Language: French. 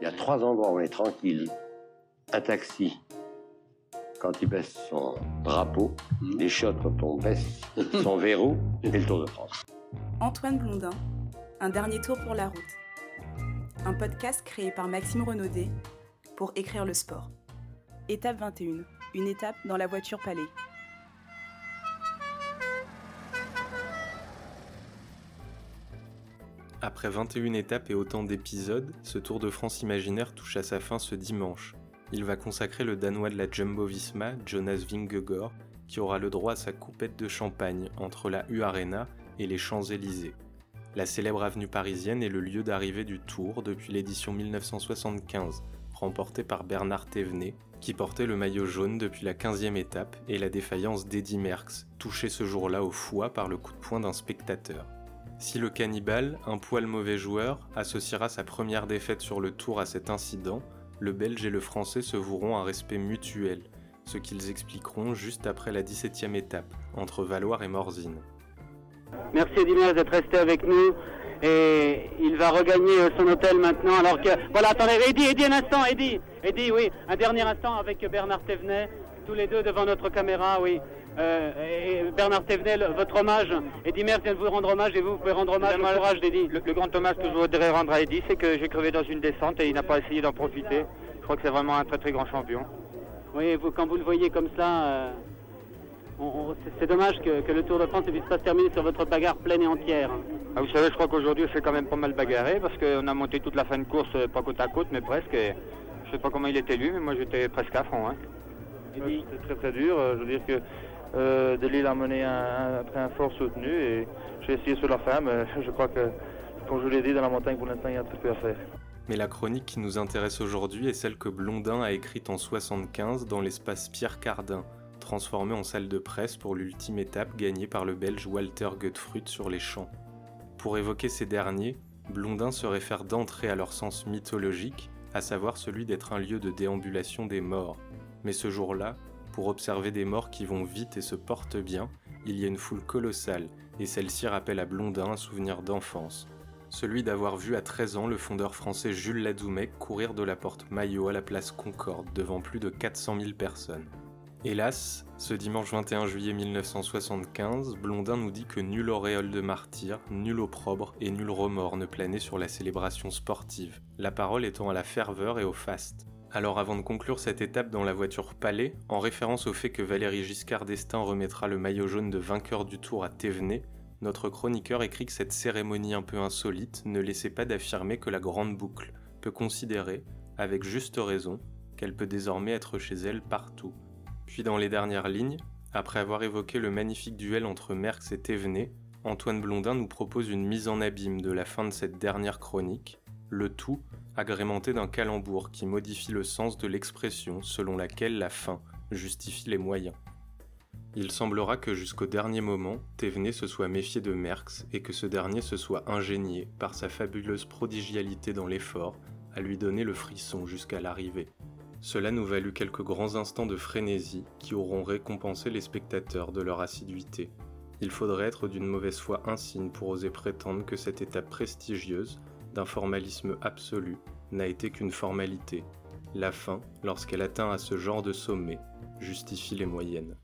Il y a trois endroits où on est tranquille. Un taxi, quand il baisse son drapeau, les chiottes quand on baisse son verrou, et le Tour de France. Antoine Blondin, Un dernier tour pour la route. Un podcast créé par Maxime Renaudet pour écrire le sport. Étape 21, une étape dans la voiture palais. Après 21 étapes et autant d'épisodes, ce Tour de France imaginaire touche à sa fin ce dimanche. Il va consacrer le Danois de la Jumbo-Visma, Jonas Vingegaard, qui aura le droit à sa coupette de champagne entre la U-Arena et les Champs-Élysées. La célèbre avenue parisienne est le lieu d'arrivée du Tour depuis l'édition 1975, remportée par Bernard Thévenet, qui portait le maillot jaune depuis la 15e étape et la défaillance d'Eddy Merckx, touché ce jour-là au foie par le coup de poing d'un spectateur. Si le cannibale, un poil mauvais joueur, associera sa première défaite sur le tour à cet incident, le Belge et le Français se voueront un respect mutuel, ce qu'ils expliqueront juste après la 17e étape, entre Valoir et Morzine. Merci Eddy d'être resté avec nous et il va regagner euh, son hôtel maintenant alors que... Voilà, attendez, Eddy, Eddy, un instant, Eddy, Eddy, oui, un dernier instant avec Bernard Thévenet, tous les deux devant notre caméra, oui. Euh, et Bernard Thévenet, votre hommage. Eddy Merckx vient de vous rendre hommage et vous, vous pouvez rendre hommage au courage d'Eddy. Le, le, grand hommage que je voudrais rendre à Eddy, c'est que j'ai crevé dans une descente et il n'a pas essayé d'en profiter. Je crois que c'est vraiment un très très grand champion. Oui, vous, quand vous le voyez comme ça, euh, c'est dommage que, que, le Tour de France ne puisse pas se terminer sur votre bagarre pleine et entière. Ah, vous savez, je crois qu'aujourd'hui, on s'est quand même pas mal bagarré parce qu'on a monté toute la fin de course, euh, pas côte à côte, mais presque. Et je sais pas comment il était lui, mais moi j'étais presque à fond. Hein. C'était très très dur. Je veux dire que euh, a mené un, un fort soutenu et j'ai essayé sur la fin, mais je crois que, comme je l'ai dit, dans la montagne, pour l'instant, il y a peu à faire. Mais la chronique qui nous intéresse aujourd'hui est celle que Blondin a écrite en 75 dans l'espace Pierre Cardin, transformé en salle de presse pour l'ultime étape gagnée par le Belge Walter Gottfried sur les champs. Pour évoquer ces derniers, Blondin se réfère d'entrée à leur sens mythologique, à savoir celui d'être un lieu de déambulation des morts. Mais ce jour-là, pour observer des morts qui vont vite et se portent bien, il y a une foule colossale, et celle-ci rappelle à Blondin un souvenir d'enfance. Celui d'avoir vu à 13 ans le fondeur français Jules Ladoumec courir de la porte Maillot à la place Concorde devant plus de 400 000 personnes. Hélas, ce dimanche 21 juillet 1975, Blondin nous dit que nulle auréole de martyr, nul opprobre et nul remords ne planait sur la célébration sportive, la parole étant à la ferveur et au faste. Alors avant de conclure cette étape dans la voiture Palais, en référence au fait que Valérie Giscard d'Estaing remettra le maillot jaune de vainqueur du tour à Thévenet, notre chroniqueur écrit que cette cérémonie un peu insolite ne laissait pas d'affirmer que la grande boucle peut considérer, avec juste raison, qu'elle peut désormais être chez elle partout. Puis dans les dernières lignes, après avoir évoqué le magnifique duel entre Merckx et Thévenet, Antoine Blondin nous propose une mise en abîme de la fin de cette dernière chronique, le tout agrémenté d'un calembour qui modifie le sens de l'expression selon laquelle la fin justifie les moyens. Il semblera que jusqu'au dernier moment, Thévenet se soit méfié de Merckx et que ce dernier se soit ingénié, par sa fabuleuse prodigialité dans l'effort, à lui donner le frisson jusqu'à l'arrivée. Cela nous valut quelques grands instants de frénésie qui auront récompensé les spectateurs de leur assiduité. Il faudrait être d'une mauvaise foi insigne pour oser prétendre que cette étape prestigieuse, d'un formalisme absolu, n'a été qu'une formalité. La fin, lorsqu'elle atteint à ce genre de sommet, justifie les moyennes.